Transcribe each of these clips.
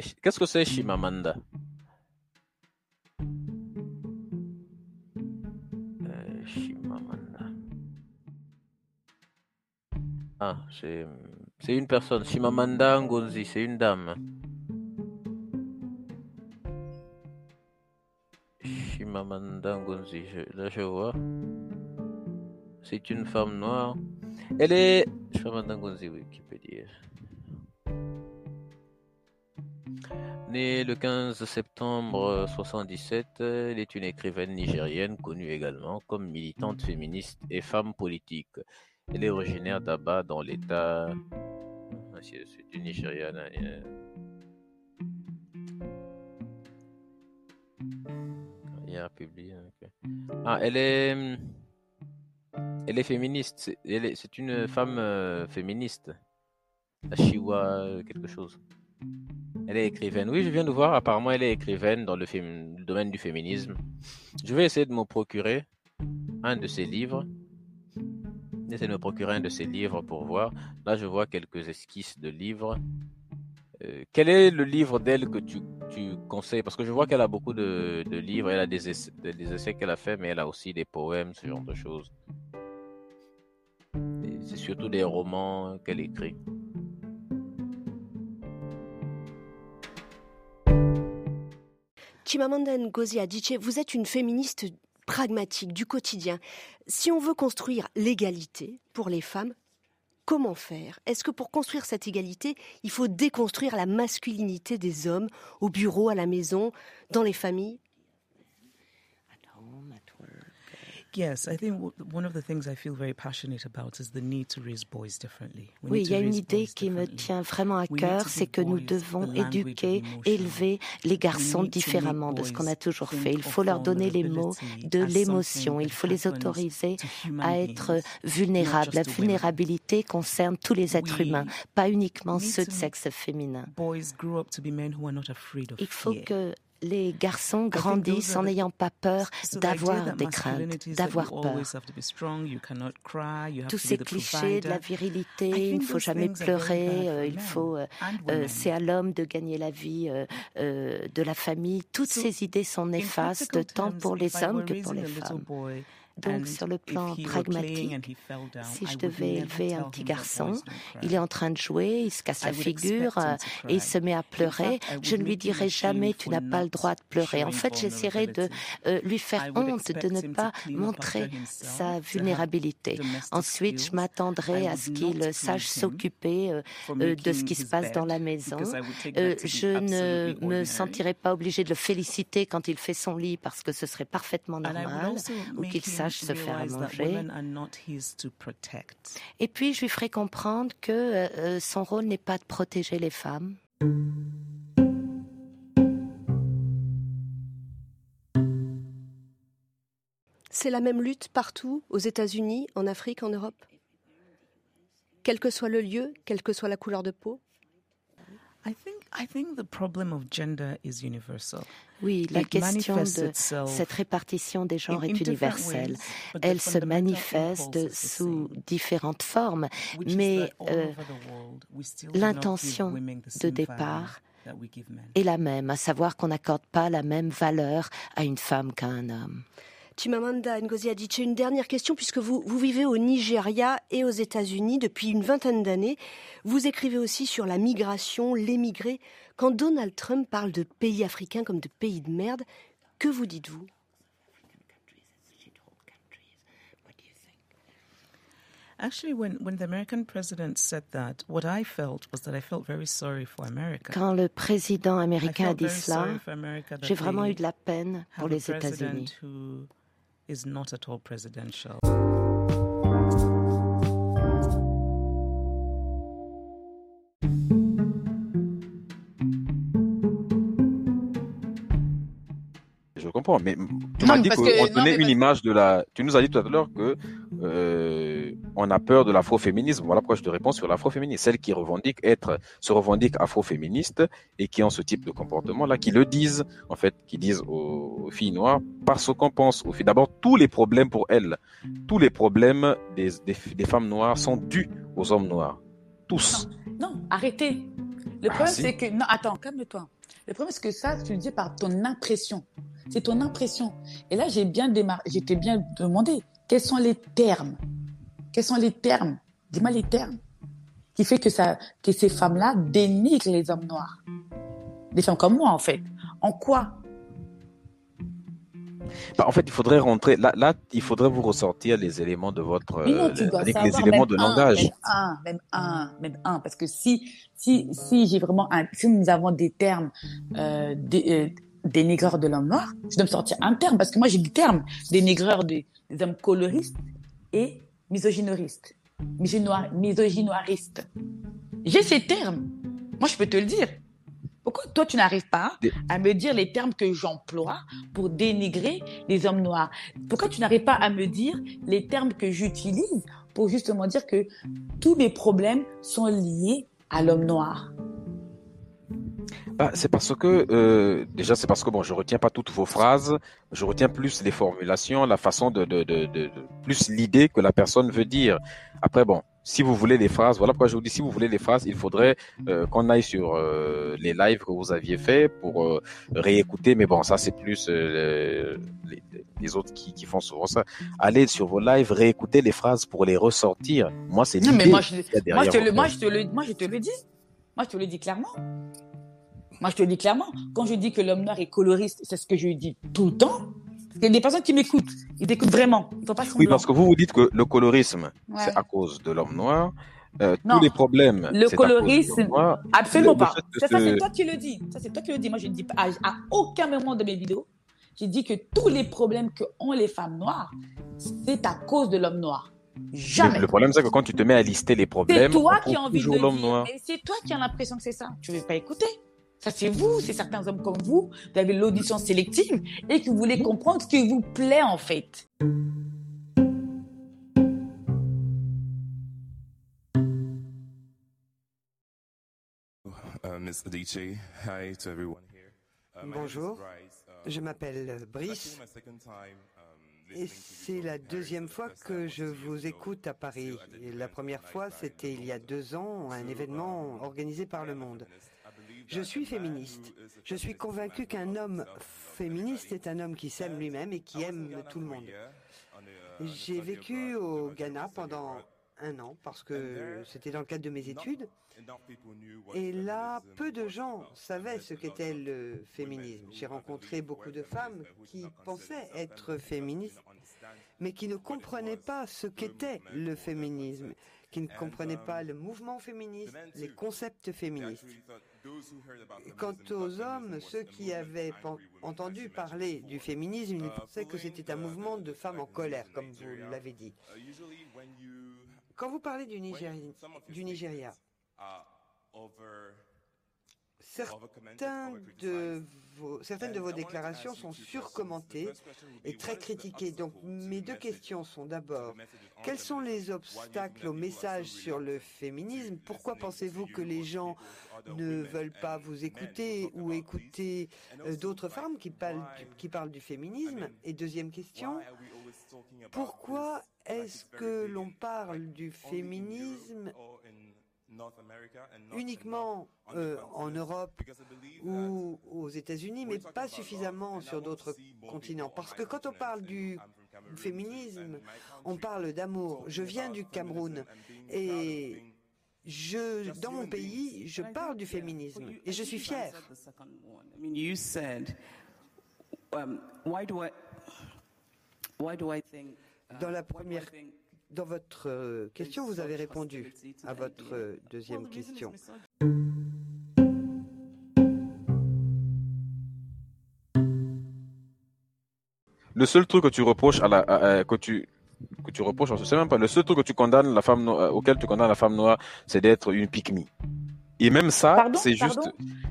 Qu'est-ce que c'est Shimamanda Euh, Shimamanda. Ah, c'est une personne. Shimamanda Ngozi, c'est une dame. Shimamanda Ngozi, là je vois. C'est une femme noire. Elle est. Shimamanda Ngozi, Wikipédia. Le 15 septembre 77, elle est une écrivaine nigérienne connue également comme militante féministe et femme politique. Elle est originaire d'Aba dans l'État. Ah, du Nigeria. Ah, elle est. Elle est féministe. C'est une femme euh, féministe. Ashiwa, quelque chose. Elle est écrivaine. Oui, je viens de voir. Apparemment, elle est écrivaine dans le, domaine du féminisme. Je vais essayer de me procurer un de ses livres. J'essaie de me procurer un de ses livres pour voir. Là, je vois quelques esquisses de livres. Euh, quel est le livre d'elle que tu, conseilles? Parce que je vois qu'elle a beaucoup de, livres. Elle a des essais, des essais qu'elle a fait, mais elle a aussi des poèmes, ce genre de choses. C'est surtout des romans qu'elle écrit. Chimamanda Ngozi Adichie, vous êtes une féministe pragmatique du quotidien. Si on veut construire l'égalité pour les femmes, comment faire? Est-ce que pour construire cette égalité, il faut déconstruire la masculinité des hommes au bureau, à la maison, dans les familles? Yes, I think one of the things I feel very passionate about is the need to raise boys differently. We Oui, il y a une idée qui me tient vraiment à cœur, c'est que nous devons éduquer, élever les garçons différemment de ce qu'on a toujours fait. Il faut leur donner les mots de l'émotion. Il faut les autoriser à être vulnérables. La vulnérabilité concerne tous les êtres humains, pas uniquement ceux de sexe féminin. Il faut que les garçons grandissent en n'ayant pas peur d'avoir des craintes, d'avoir peur. Tous ces clichés de la virilité, il ne faut jamais pleurer, euh, il faut, euh, euh, c'est à l'homme de gagner la vie euh, de la famille. Toutes ces idées sont néfastes tant pour les hommes que pour les femmes. Donc sur le plan pragmatique, si I je devais élever un petit garçon, il est en train de jouer, il se casse la figure euh, to et il se met à In pleurer. fact, I Je ne lui dirai jamais tu n'as pas le not droit de pleurer. En fait, j'essaierai de vulnerability. euh, lui I faire honte de ne pas montrer sa vulnérabilité. Ensuite, je m'attendrai à ce qu'il sache s'occuper euh, de ce qui se passe dans la maison. je ne me sentirai pas obligée de le féliciter quand il fait son lit parce que ce serait parfaitement normal ou qu'il him sache se faire à manger. Et puis, je lui ferai comprendre que euh, euh, son rôle n'est pas de protéger les femmes. C'est la même lutte partout, aux États-Unis, en Afrique, en Europe Quel que soit le lieu, quelle que soit la couleur de peau I think I think the problem of gender is universal. Oui, la It question de cette répartition des genres est different universelle. ways, Elle se manifeste sous différentes formes, mais euh, l'intention de départ est la même, à savoir qu'on n'accorde pas la même valeur à une femme qu'à un homme. Chimamanda Ngozi Adichie, une dernière question, puisque vous, vous vivez au Nigeria et aux États-Unis depuis une vingtaine d'années. Vous écrivez aussi sur la migration, l'émigré. Quand Donald Trump parle de pays africains comme de pays de merde, que vous dites-vous? Actually, when, when the American president said that, what I felt was that I felt very sorry for America. Quand le président américain a dit cela, j'ai vraiment eu de la peine pour les États-Unis. President who is not at all presidential. Je comprends, mais tu m'as dit qu'on donnait une parce- image de la. Tu nous as dit tout à l'heure que euh, on a peur de l'afroféminisme. Voilà pourquoi je te réponds sur l'afroféminisme. Celles qui revendiquent être, se revendiquent afroféministes et qui ont ce type de comportement là, qui le disent en fait, qui disent aux, aux filles noires parce qu'on pense aux filles. D'abord, tous les problèmes pour elles, tous les problèmes des, des, des femmes noires sont dus aux hommes noirs. Tous. Non, arrêtez. Le Ah, problème, si. c'est que. Non, attends, calme-toi. Le problème, c'est que ça, tu le dis par ton impression. C'est ton impression. Et là, j'ai bien démarré, j'étais bien demandé quels sont les termes? Quels sont les termes? Dis-moi les termes. Qui fait que, ça, que ces femmes-là dénigrent les hommes noirs. Des femmes comme moi, en fait. En quoi? Bah, en fait, il faudrait rentrer. Là, là, il faudrait vous ressortir les éléments de votre. Non, euh, tu dois avec savoir les éléments de un, langage. Même un, même un, même un. Parce que si, si, si j'ai vraiment un, si nous avons des termes, euh, des, euh, dénigreurs de l'homme noir, je dois me sortir un terme. Parce que moi, j'ai des termes dénigreurs des, des hommes coloristes et misogynoristes. Misogynoir- Misogynoiristes. J'ai ces termes. Moi, je peux te le dire. Pourquoi toi, tu n'arrives pas à me dire les termes que j'emploie pour dénigrer les hommes noirs? Pourquoi tu n'arrives pas à me dire les termes que j'utilise pour justement dire que tous mes problèmes sont liés à l'homme noir? Bah, c'est parce que euh, déjà c'est parce que bon je retiens pas toutes vos phrases, je retiens plus les formulations, la façon de, de, de, plus l'idée que la personne veut dire. Après bon, si vous voulez les phrases, voilà pourquoi je vous dis si vous voulez les phrases, il faudrait euh, qu'on aille sur euh, les lives que vous aviez fait pour euh, réécouter. Mais bon, ça c'est plus les, les autres qui, qui font souvent ça. Allez sur vos lives, réécouter les phrases pour les ressortir. Moi c'est Non, mais l'idée moi je, moi, je te le, moi, je te le, moi, je te le dis. Moi, je te le dis clairement. Moi, je te le dis clairement. Quand je dis que l'homme noir est coloriste, c'est ce que je dis tout le temps. Il y a des personnes qui m'écoutent. Ils t'écoutent vraiment. Ils pas Oui, parce que vous vous dites que le colorisme, Ouais. c'est à cause de l'homme noir. Euh, tous les problèmes. Le c'est colorisme- noir. Absolument Le- pas. Ça, ça, ce- c'est toi qui le dis. Ça, c'est toi qui le dis. Moi, je ne dis pas à, à aucun moment de mes vidéos. J'ai dit que tous les problèmes que ont les femmes noires, c'est à cause de l'homme noir. Jamais. Le, le problème, c'est que quand tu te mets à lister les C'est problèmes, toi on qui as envie de l'homme noir. Et c'est toi qui as l'impression que c'est ça. Tu ne veux pas écouter. Ça, c'est vous, c'est certains hommes comme vous. Vous avez l'audition sélective et que vous voulez comprendre ce qui vous plaît, en fait. Uh, here. Uh, Bonjour. Uh, je m'appelle it's Brice um, et c'est you la deuxième fois que je vous écoute à Paris. La première fois, c'était il y a deux ans, un événement um, organisé par Le Monde. Je suis féministe. Je suis convaincu qu'un homme féministe est un homme qui s'aime lui-même et qui aime tout le monde. J'ai vécu au Ghana pendant un an parce que c'était dans le cadre de mes études. Et là, peu de gens savaient ce qu'était le féminisme. J'ai rencontré beaucoup de femmes qui pensaient être féministes, mais qui ne comprenaient pas ce qu'était le féminisme, qui ne comprenaient pas le mouvement féministe, les concepts féministes. Quant aux hommes, ceux qui avaient entendu parler du féminisme, ils pensaient que c'était un mouvement de femmes en colère, comme vous l'avez dit. Quand vous parlez du Nigeria certaines de vos déclarations sont surcommentées et très critiquées. Donc mes deux questions sont d'abord, quels sont les obstacles au message sur le féminisme? Pourquoi pensez-vous que les gens ne veulent pas vous écouter ou écouter euh, d'autres femmes qui parlent du féminisme? Et deuxième question, pourquoi est-ce que l'on parle du féminisme uniquement euh, en Europe ou aux États-Unis, mais pas suffisamment sur d'autres continents. Parce que quand on parle du féminisme, on parle d'amour. Je viens du Cameroun et je, dans mon pays, je parle du féminisme et je suis um, uh, Dans la première Dans votre euh, question, vous avez répondu à votre euh, deuxième question. Le seul truc que tu reproches à la, à- à- que tu, que tu reproches, je sais même pas, le seul truc que tu condamnes la femme noire, auquel tu condamnes la femme noire, c'est d'être une pygmée. Et même ça, c'est juste,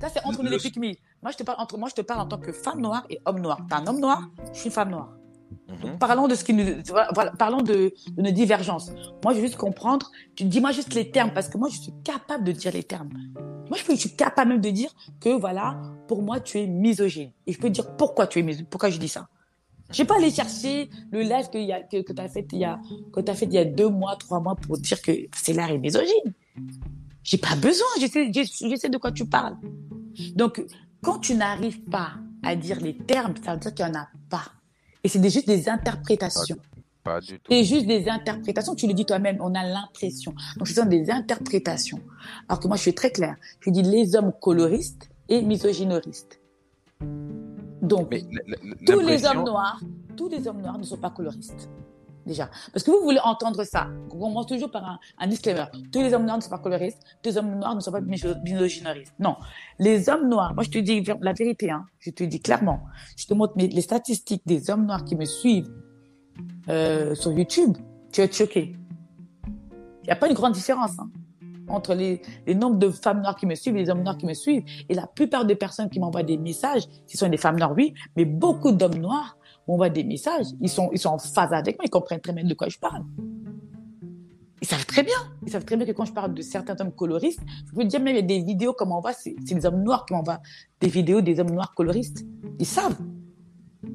Ça, c'est entre nous Le- les pygmies. Moi, je te parle entre moi, je te parle en tant que femme noire et homme noir. T'es un homme noir, je suis une femme noire. Mhm. Parlons de ce qui nous, voilà, parlons de, nos divergences. Moi, je veux juste comprendre. Tu dis-moi juste les termes parce que moi, je suis capable de dire les termes. Moi, je, suis capable même de dire que voilà, pour moi, tu es misogyne. Et je peux dire pourquoi tu es misogyne, pourquoi je dis ça? Je vais pas aller chercher le live que, y tu as fait il y a, y deux mois, trois mois pour dire que c'est est misogyne. J'ai pas besoin, je sais, je, je sais de quoi tu parles. Donc, quand tu n'arrives pas à dire les termes, ça veut dire qu'il n'y en a pas. Et c'est juste des interprétations. Pas du tout. C'est juste des interprétations. Tu le dis toi-même, on a l'impression. Donc, ce sont des interprétations. Alors que moi, je suis très claire. Je dis les hommes coloristes et misogynoristes. Donc, tous les hommes noirs, tous les hommes noirs ne sont pas coloristes. Déjà. Parce que vous voulez entendre ça. On commence toujours par un, disclaimer. Tous les hommes noirs ne sont pas coloristes. Tous les hommes noirs ne sont pas miso- misogynoristes. Non. Les hommes noirs, moi je te dis la vérité, hein. Je te dis clairement. Je te montre les statistiques des hommes noirs qui me suivent euh, sur YouTube. Tu vas être choqué. Il n'y a pas une grande différence hein, entre les, les nombres de femmes noires qui me suivent et les hommes noirs qui me suivent. Et la plupart des personnes qui m'envoient des messages, ce sont des femmes noires, oui, mais beaucoup d'hommes noirs m'envoient des messages. Ils sont, ils sont en phase avec moi, ils comprennent très bien de quoi je parle. Ils savent très bien. Ils savent très bien que quand je parle de certains hommes coloristes, je peux dire même il y a des vidéos comme on voit, c'est des hommes noirs qui m'envoient des vidéos des hommes noirs coloristes. Ils savent.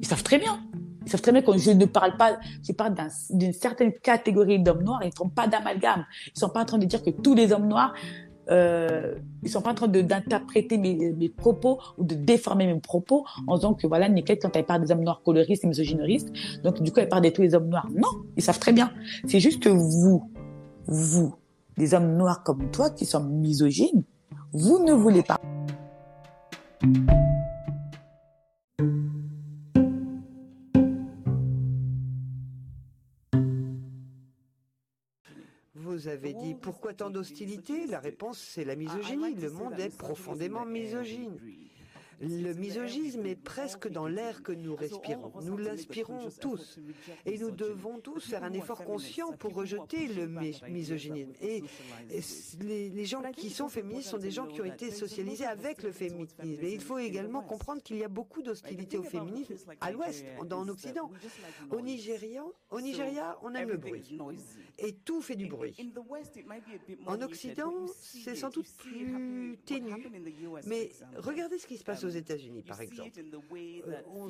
Ils savent très bien. Ils savent très bien que je ne parle pas, je parle d'un- d'une certaine catégorie d'hommes noirs, ils ne font pas d'amalgame. Ils sont pas en train de dire que tous les hommes noirs, euh, ils sont pas en train d'interpréter mes, mes propos ou de déformer mes propos en disant que voilà, nickel, quand elle parle des hommes noirs coloristes et misogynoristes, donc du coup, elle parle de tous les hommes noirs. Non, ils savent très bien. C'est juste que vous, vous, des hommes noirs comme toi qui sont misogynes, vous ne voulez pas. Avez dit pourquoi tant d'hostilité? La réponse c'est la misogynie. Le monde est profondément misogyne. Le misogynisme est presque dans l'air que nous respirons. Nous l'inspirons tous. Et nous devons tous faire un effort conscient pour rejeter le mi- misogynisme. Et, les, les gens qui sont féministes sont des gens qui ont été socialisés avec le féminisme. Et il faut également comprendre qu'il y a beaucoup d'hostilité au féminisme à l'ouest, en Occident. Au Nigeria, au Nigeria, on aime le bruit. Et tout fait du bruit. En Occident, c'est sans doute plus ténu. Mais regardez ce qui se passe aux États-Unis, par exemple. Euh, on,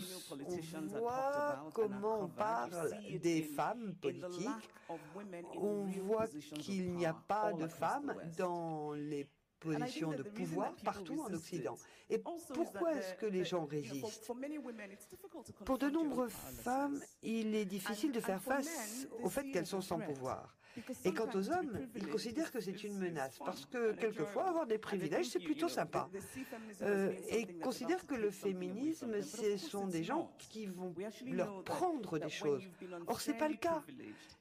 voit comment on parle des femmes politiques. On voit qu'il n'y a pas de femmes dans les positions de pouvoir partout en Occident. Et pourquoi est-ce que les gens résistent? Pour de nombreuses femmes, il est difficile de faire face au fait qu'elles sont sans pouvoir. Et quant aux hommes, ils considèrent que c'est une menace parce que quelquefois avoir des privilèges c'est plutôt sympa. Euh, et considèrent que le féminisme ce sont des gens qui vont leur prendre des choses. Or c'est pas le cas.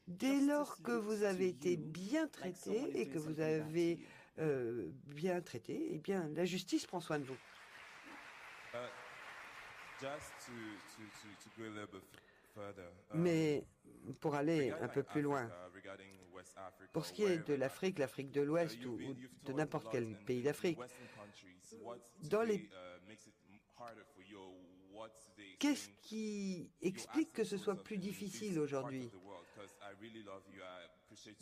Dès lors que vous avez été bien traité et que vous avez euh, bien traité, eh bien la justice prend soin de vous. Mais pour aller un peu plus loin, pour ce qui est de l'Afrique, l'Afrique de l'Ouest ou, de n'importe quel pays d'Afrique, dans les Qu'est-ce qui explique que ce soit plus difficile aujourd'hui?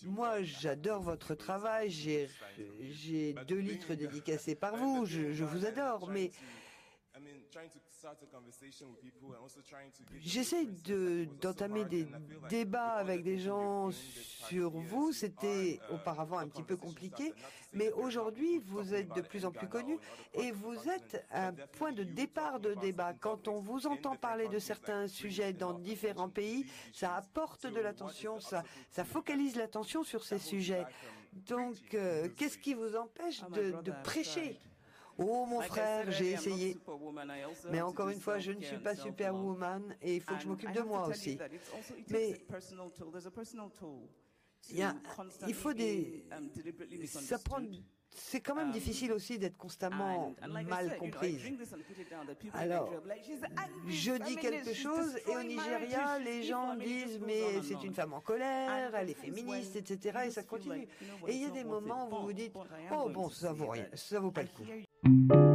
Moi, j'adore votre travail, j'ai deux litres dédicacés par vous, je vous adore, mais J'essaie de- d'entamer des débats avec des gens sur vous. C'était auparavant un petit peu compliqué, mais aujourd'hui, vous êtes de plus en plus connu et vous êtes un point de départ de débat. Quand on vous entend parler de certains sujets dans différents pays, ça apporte de l'attention, ça, ça focalise l'attention sur ces sujets. Donc, euh, qu'est-ce qui vous empêche de, de prêcher Oh mon frère, j'ai essayé. Mais encore une fois, je ne suis pas superwoman et il faut que je m'occupe de moi aussi. Mais il, y a- il faut des... Ça prend... C'est quand même difficile aussi d'être constamment mal comprise. Alors, je dis quelque chose et au Nigeria, les gens disent mais c'est une femme en colère, elle est féministe, etc. Et ça continue. Et il y a des moments où vous vous dites oh bon, ça vaut rien, ça vaut pas le coup.